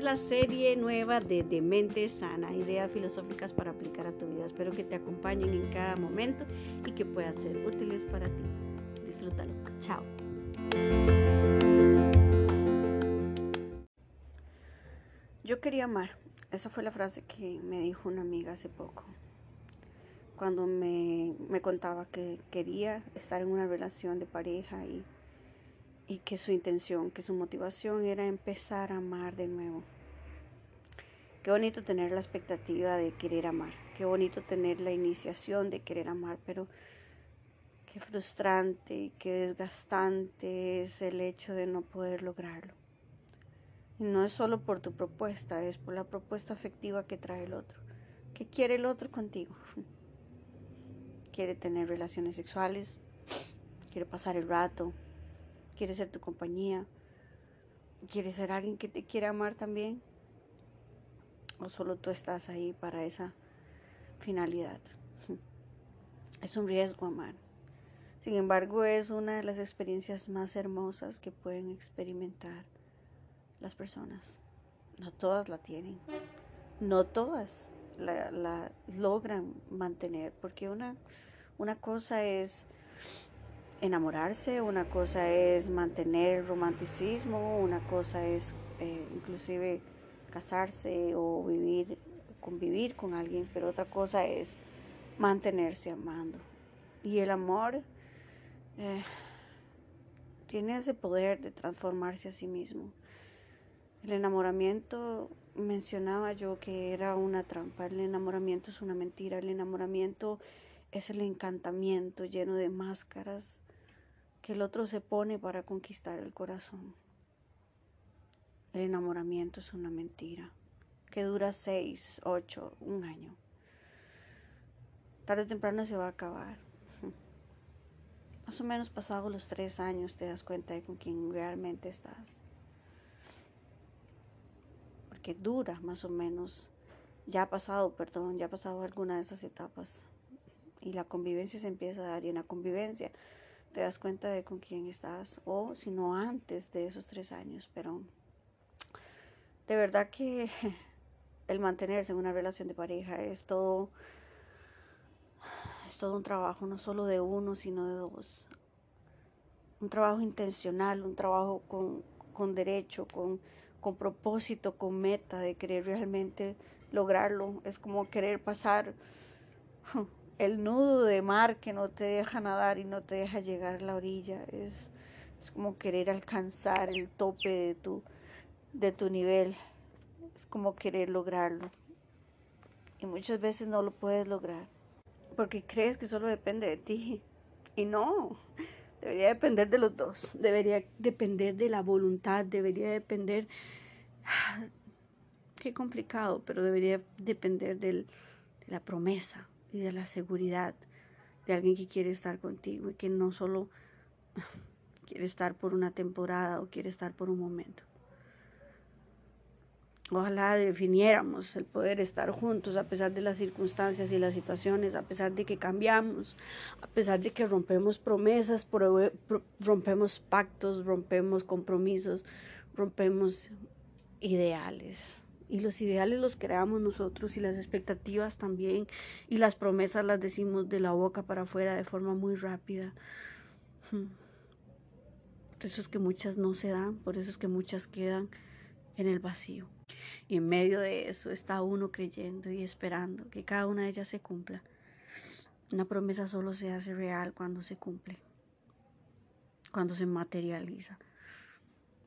es la serie nueva de Demente Sana, ideas filosóficas para aplicar a tu vida. Espero que te acompañen en cada momento y que puedan ser útiles para ti. Disfrútalo. Chao. Yo quería amar. Esa fue la frase que me dijo una amiga hace poco. Cuando me, me contaba que quería estar en una relación de pareja y y que su intención, que su motivación era empezar a amar de nuevo. Qué bonito tener la expectativa de querer amar, qué bonito tener la iniciación de querer amar, pero qué frustrante, qué desgastante es el hecho de no poder lograrlo. Y no es solo por tu propuesta, es por la propuesta afectiva que trae el otro. ¿Qué quiere el otro contigo? Quiere tener relaciones sexuales, quiere pasar el rato, quiere ser tu compañía, quiere ser alguien que te quiere amar también, o solo tú estás ahí para esa finalidad. Es un riesgo amar. Sin embargo, es una de las experiencias más hermosas que pueden experimentar las personas. No todas la tienen. No todas la, la logran mantener. Porque una, una cosa es enamorarse, una cosa es mantener el romanticismo, una cosa es eh, inclusive casarse o vivir, convivir con alguien, pero otra cosa es mantenerse amando. Y el amor eh, tiene ese poder de transformarse a sí mismo. El enamoramiento, mencionaba yo que era una trampa, el enamoramiento es una mentira, el enamoramiento es el encantamiento lleno de máscaras que el otro se pone para conquistar el corazón. El enamoramiento es una mentira que dura seis, ocho, un año. Tarde o temprano se va a acabar. Más o menos pasados los tres años te das cuenta de con quién realmente estás. Porque dura más o menos. Ya ha pasado, perdón, ya ha pasado alguna de esas etapas. Y la convivencia se empieza a dar. Y en la convivencia te das cuenta de con quién estás o si no antes de esos tres años, pero de verdad que el mantenerse en una relación de pareja es todo, es todo un trabajo, no solo de uno, sino de dos. Un trabajo intencional, un trabajo con, con derecho, con, con propósito, con meta de querer realmente lograrlo. Es como querer pasar el nudo de mar que no te deja nadar y no te deja llegar a la orilla. Es, es como querer alcanzar el tope de tu, de tu nivel. Es como querer lograrlo. Y muchas veces no lo puedes lograr. Porque crees que solo depende de ti. Y no. Debería depender de los dos. Debería depender de la voluntad. Debería depender... Qué complicado, pero debería depender del, de la promesa y de la seguridad de alguien que quiere estar contigo y que no solo quiere estar por una temporada o quiere estar por un momento. Ojalá definiéramos el poder estar juntos a pesar de las circunstancias y las situaciones, a pesar de que cambiamos, a pesar de que rompemos promesas, rompemos pactos, rompemos compromisos, rompemos ideales y los ideales los creamos nosotros y las expectativas también y las promesas las decimos de la boca para afuera de forma muy rápida. Hmm. Por eso es que muchas no se dan, por eso es que muchas quedan en el vacío. Y en medio de eso está uno creyendo y esperando que cada una de ellas se cumpla. Una promesa solo se hace real cuando se cumple, cuando se materializa.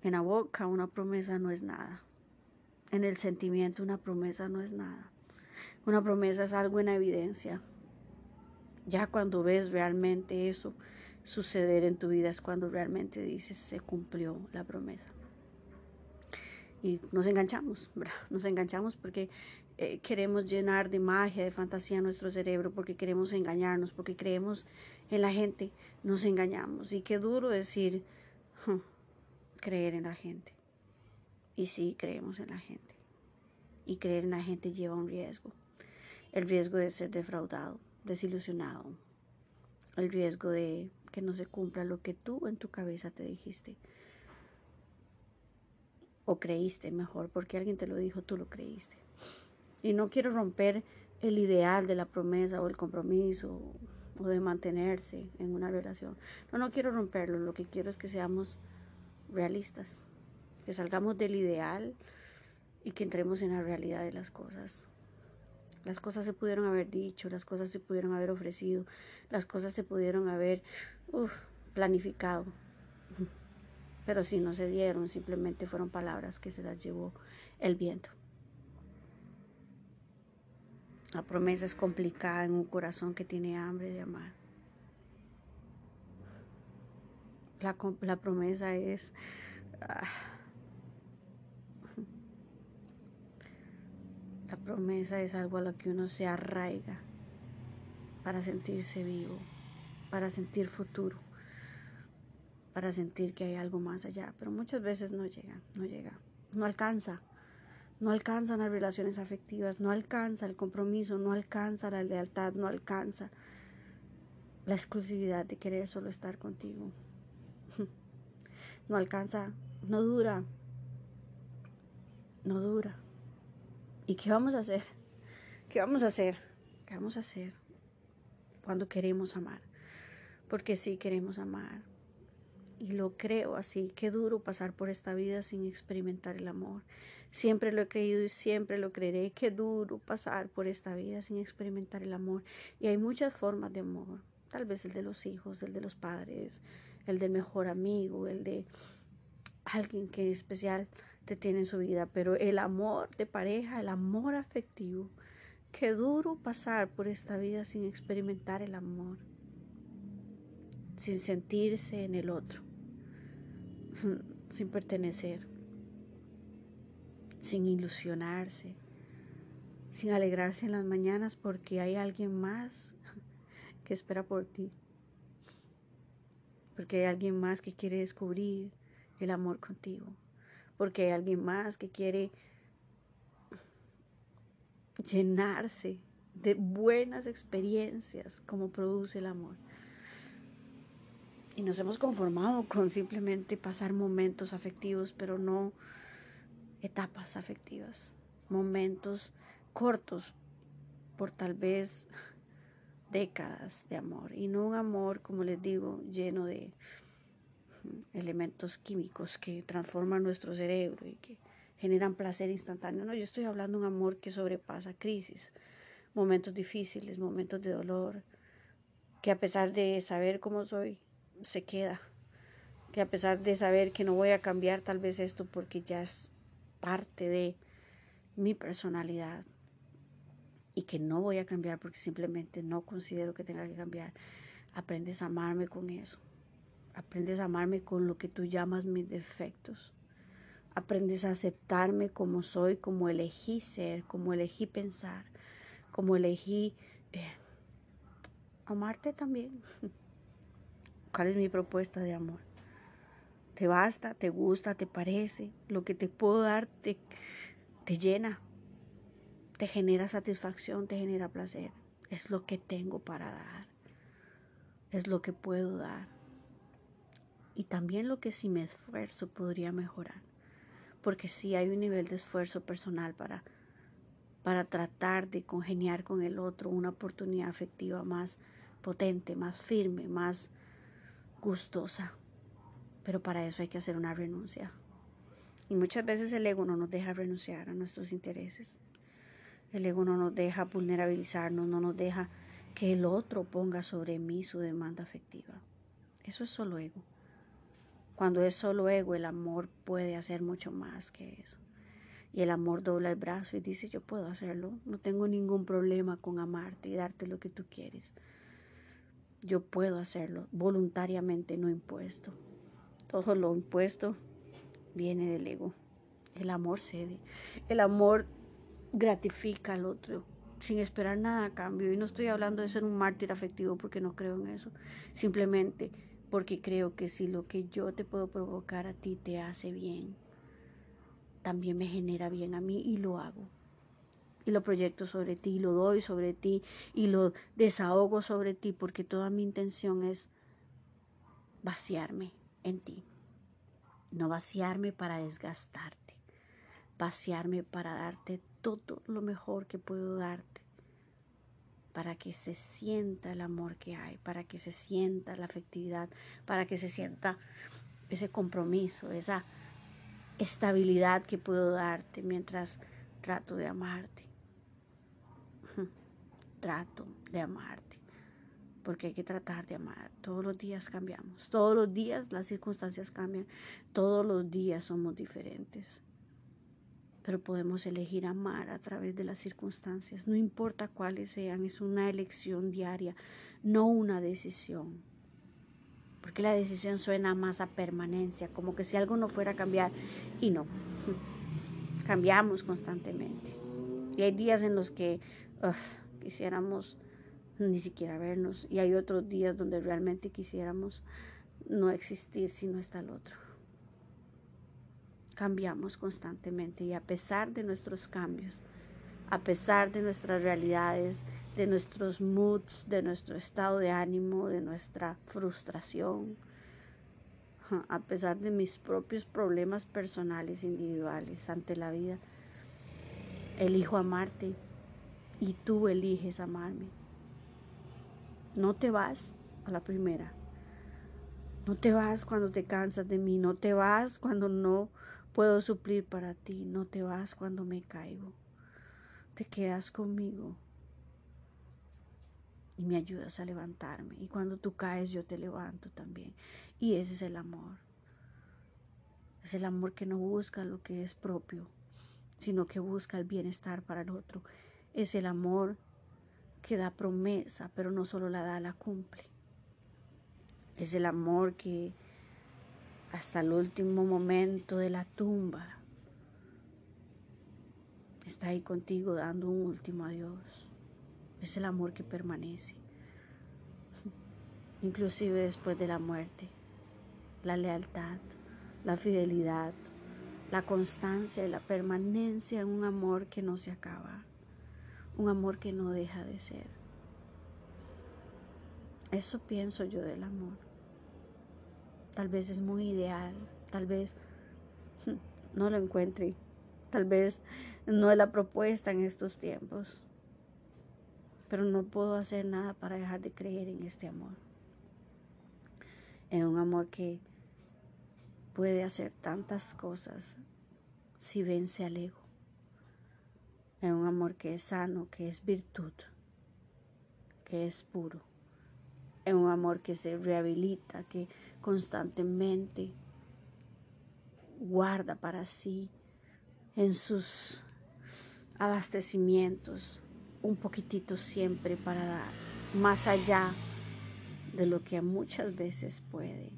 En la boca una promesa no es nada, en el sentimiento una promesa no es nada. Una promesa es algo en evidencia. Ya cuando ves realmente eso suceder en tu vida es cuando realmente dices se cumplió la promesa. Y nos enganchamos, nos enganchamos porque eh, queremos llenar de magia, de fantasía nuestro cerebro, porque queremos engañarnos, porque creemos en la gente, nos engañamos. Y qué duro decir creer en la gente. Y sí, creemos en la gente. Y creer en la gente lleva un riesgo. El riesgo de ser defraudado, desilusionado. El riesgo de que no se cumpla lo que tú en tu cabeza te dijiste. o creíste mejor, porque alguien te lo dijo, tú lo creíste. Y no quiero romper el ideal de la promesa o el compromiso o de mantenerse en una relación. No, no quiero romperlo, lo que quiero es que seamos realistas, que salgamos del ideal y que entremos en la realidad de las cosas. Las cosas se pudieron haber dicho, las cosas se pudieron haber ofrecido, las cosas se pudieron haber planificado. Pero si no se dieron, simplemente fueron palabras que se las llevó el viento. La promesa es complicada en un corazón que tiene hambre de amar. La, promesa es... Ah, promesa es algo a lo que uno se arraiga para sentirse vivo, para sentir futuro, para sentir que hay algo más allá. Pero muchas veces no llega, no llega, no alcanza. No alcanzan las relaciones afectivas, no alcanza el compromiso, no alcanza la lealtad, no alcanza la exclusividad de querer solo estar contigo. No alcanza, no dura, no dura. ¿Y qué vamos a hacer? ¿Qué vamos a hacer? ¿Qué vamos a hacer cuando queremos amar? Porque sí queremos amar. Y lo creo así, qué duro pasar por esta vida sin experimentar el amor. Siempre lo he creído y siempre lo creeré. Qué duro pasar por esta vida sin experimentar el amor. Y hay muchas formas de amor. Tal vez el de los hijos, el de los padres, el del mejor amigo, el de alguien que en especial te tiene en su vida. Pero el amor de pareja, el amor afectivo. Qué duro pasar por esta vida sin experimentar el amor. Sin sentirse en el otro. Sin pertenecer sin ilusionarse, sin alegrarse en las mañanas porque hay alguien más que espera por ti, porque hay alguien más que quiere descubrir el amor contigo, porque hay alguien más que quiere llenarse de buenas experiencias como produce el amor. Y nos hemos conformado con simplemente pasar momentos afectivos, pero no etapas afectivas, momentos cortos por tal vez décadas de amor y no un amor, como les digo, lleno de elementos químicos que transforman nuestro cerebro y que generan placer instantáneo. No, yo estoy hablando de un amor que sobrepasa crisis, momentos difíciles, momentos de dolor, que a pesar de saber cómo soy, se queda, que a pesar de saber que no voy a cambiar tal vez esto porque ya es parte de mi personalidad y que no voy a cambiar porque simplemente no considero que tenga que cambiar. Aprendes a amarme con eso. Aprendes a amarme con lo que tú llamas mis defectos. Aprendes a aceptarme como soy, como elegí ser, como elegí pensar, como elegí eh, amarte también. ¿Cuál es mi propuesta de amor? te basta, te gusta, te parece, lo que te puedo dar te, te llena, te genera satisfacción, te genera placer. Es lo que tengo para dar, es lo que puedo dar. Y también lo que si me esfuerzo podría mejorar, porque si hay un nivel de esfuerzo personal para, para tratar de congeniar con el otro, una oportunidad afectiva más potente, más firme, más gustosa pero para eso hay que hacer una renuncia. Y muchas veces el ego no nos deja renunciar a nuestros intereses. El ego no nos deja vulnerabilizarnos, no nos deja que el otro ponga sobre mí su demanda afectiva. Eso es solo ego. Cuando es solo ego, el amor puede hacer mucho más que eso. Y el amor dobla el brazo y dice, yo puedo hacerlo, no tengo ningún problema con amarte y darte lo que tú quieres. Yo puedo hacerlo voluntariamente, no impuesto. Todo lo impuesto viene del ego. El amor cede. El amor gratifica al otro sin esperar nada a cambio. Y no estoy hablando de ser un mártir afectivo porque no creo en eso. Simplemente porque creo que si lo que yo te puedo provocar a ti te hace bien, también me genera bien a mí y lo hago. Y lo proyecto sobre ti, y lo doy sobre ti y lo desahogo sobre ti porque toda mi intención es vaciarme en ti. No vaciarme para desgastarte, vaciarme para darte todo lo mejor que puedo darte, para que se sienta el amor que hay, para que se sienta la afectividad, para que se sienta ese compromiso, esa estabilidad que puedo darte mientras trato de amarte. trato de amarte. Porque hay que tratar de amar. Todos los días cambiamos. Todos los días las circunstancias cambian. Todos los días somos diferentes. Pero podemos elegir amar a través de las circunstancias. No importa cuáles sean. Es una elección diaria, no una decisión. Porque la decisión suena más a permanencia, como que si algo no fuera a cambiar. Y no. Cambiamos constantemente. Y hay días en los que quisiéramos ni siquiera vernos. Y hay otros días donde realmente quisiéramos no existir si no está el otro. Cambiamos constantemente y a pesar de nuestros cambios, a pesar de nuestras realidades, de nuestros moods, de nuestro estado de ánimo, de nuestra frustración, a pesar de mis propios problemas personales individuales ante la vida, elijo amarte y tú eliges amarme. No te vas a la primera. No te vas cuando te cansas de mí. No te vas cuando no puedo suplir para ti. No te vas cuando me caigo. Te quedas conmigo y me ayudas a levantarme. Y cuando tú caes yo te levanto también. Y ese es el amor. Es el amor que no busca lo que es propio, sino que busca el bienestar para el otro es el amor que da promesa, pero no solo la da, la cumple. Es el amor que hasta el último momento de la tumba está ahí contigo dando un último adiós. Es el amor que permanece, inclusive después de la muerte. La lealtad, la fidelidad, la constancia y la permanencia en un amor que no se acaba un amor que no deja de ser. Eso pienso yo del amor. Tal vez es muy ideal, tal vez no lo encuentre, tal vez no es la propuesta en estos tiempos, pero no puedo hacer nada para dejar de creer en este amor. En un amor que puede hacer tantas cosas si vence al ego en un amor que es sano, que es virtud, que es puro, un amor que se rehabilita, que constantemente guarda para sí en sus abastecimientos un poquitito siempre para dar, más allá de lo que muchas veces puede.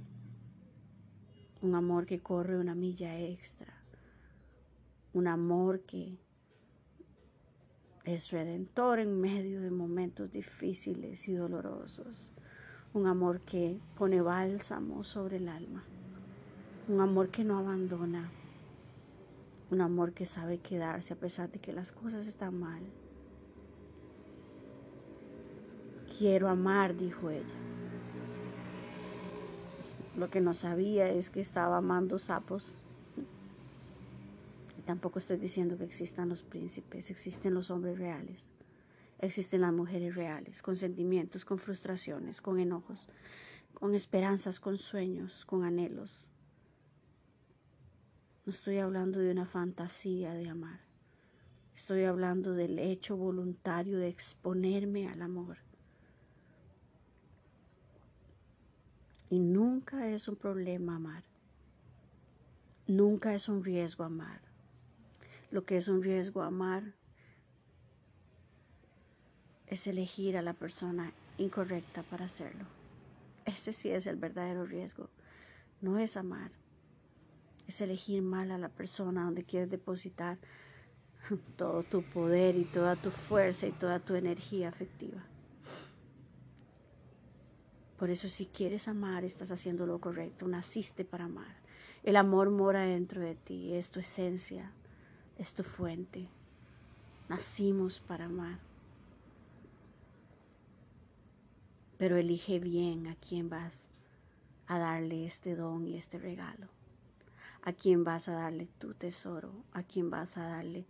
Un amor que corre una milla extra, un amor que es redentor en medio de momentos difíciles y dolorosos. Un amor que pone bálsamo sobre el alma. Un amor que no abandona. Un amor que sabe quedarse a pesar de que las cosas están mal. Quiero amar, dijo ella. Lo que no sabía es que estaba amando sapos tampoco estoy diciendo que existan los príncipes, existen los hombres reales, existen las mujeres reales, con sentimientos, con frustraciones, con enojos, con esperanzas, con sueños, con anhelos. No estoy hablando de una fantasía de amar. Estoy hablando del hecho voluntario de exponerme al amor. Y nunca es un problema amar. Nunca es un riesgo amar lo que es un riesgo amar es elegir a la persona incorrecta para hacerlo. Ese sí es el verdadero riesgo. No es amar, es elegir mal a la persona donde quieres depositar todo tu poder y toda tu fuerza y toda tu energía afectiva. Por eso si quieres amar, estás haciendo lo correcto, naciste para amar. El amor mora dentro de ti, es tu esencia, es tu fuente. Nacimos para amar. Pero elige bien a quién vas a darle este don y este regalo. a quién vas a darle tu tesoro, a quién vas a darle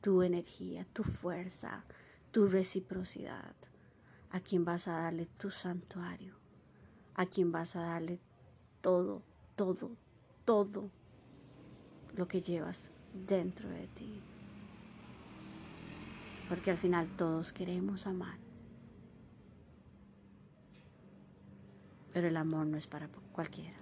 tu energía, tu fuerza, tu reciprocidad, a quién vas a darle tu santuario, a quién vas a darle todo, todo, todo lo que llevas dentro de ti. Porque al final todos queremos amar. Pero el amor no es para cualquiera.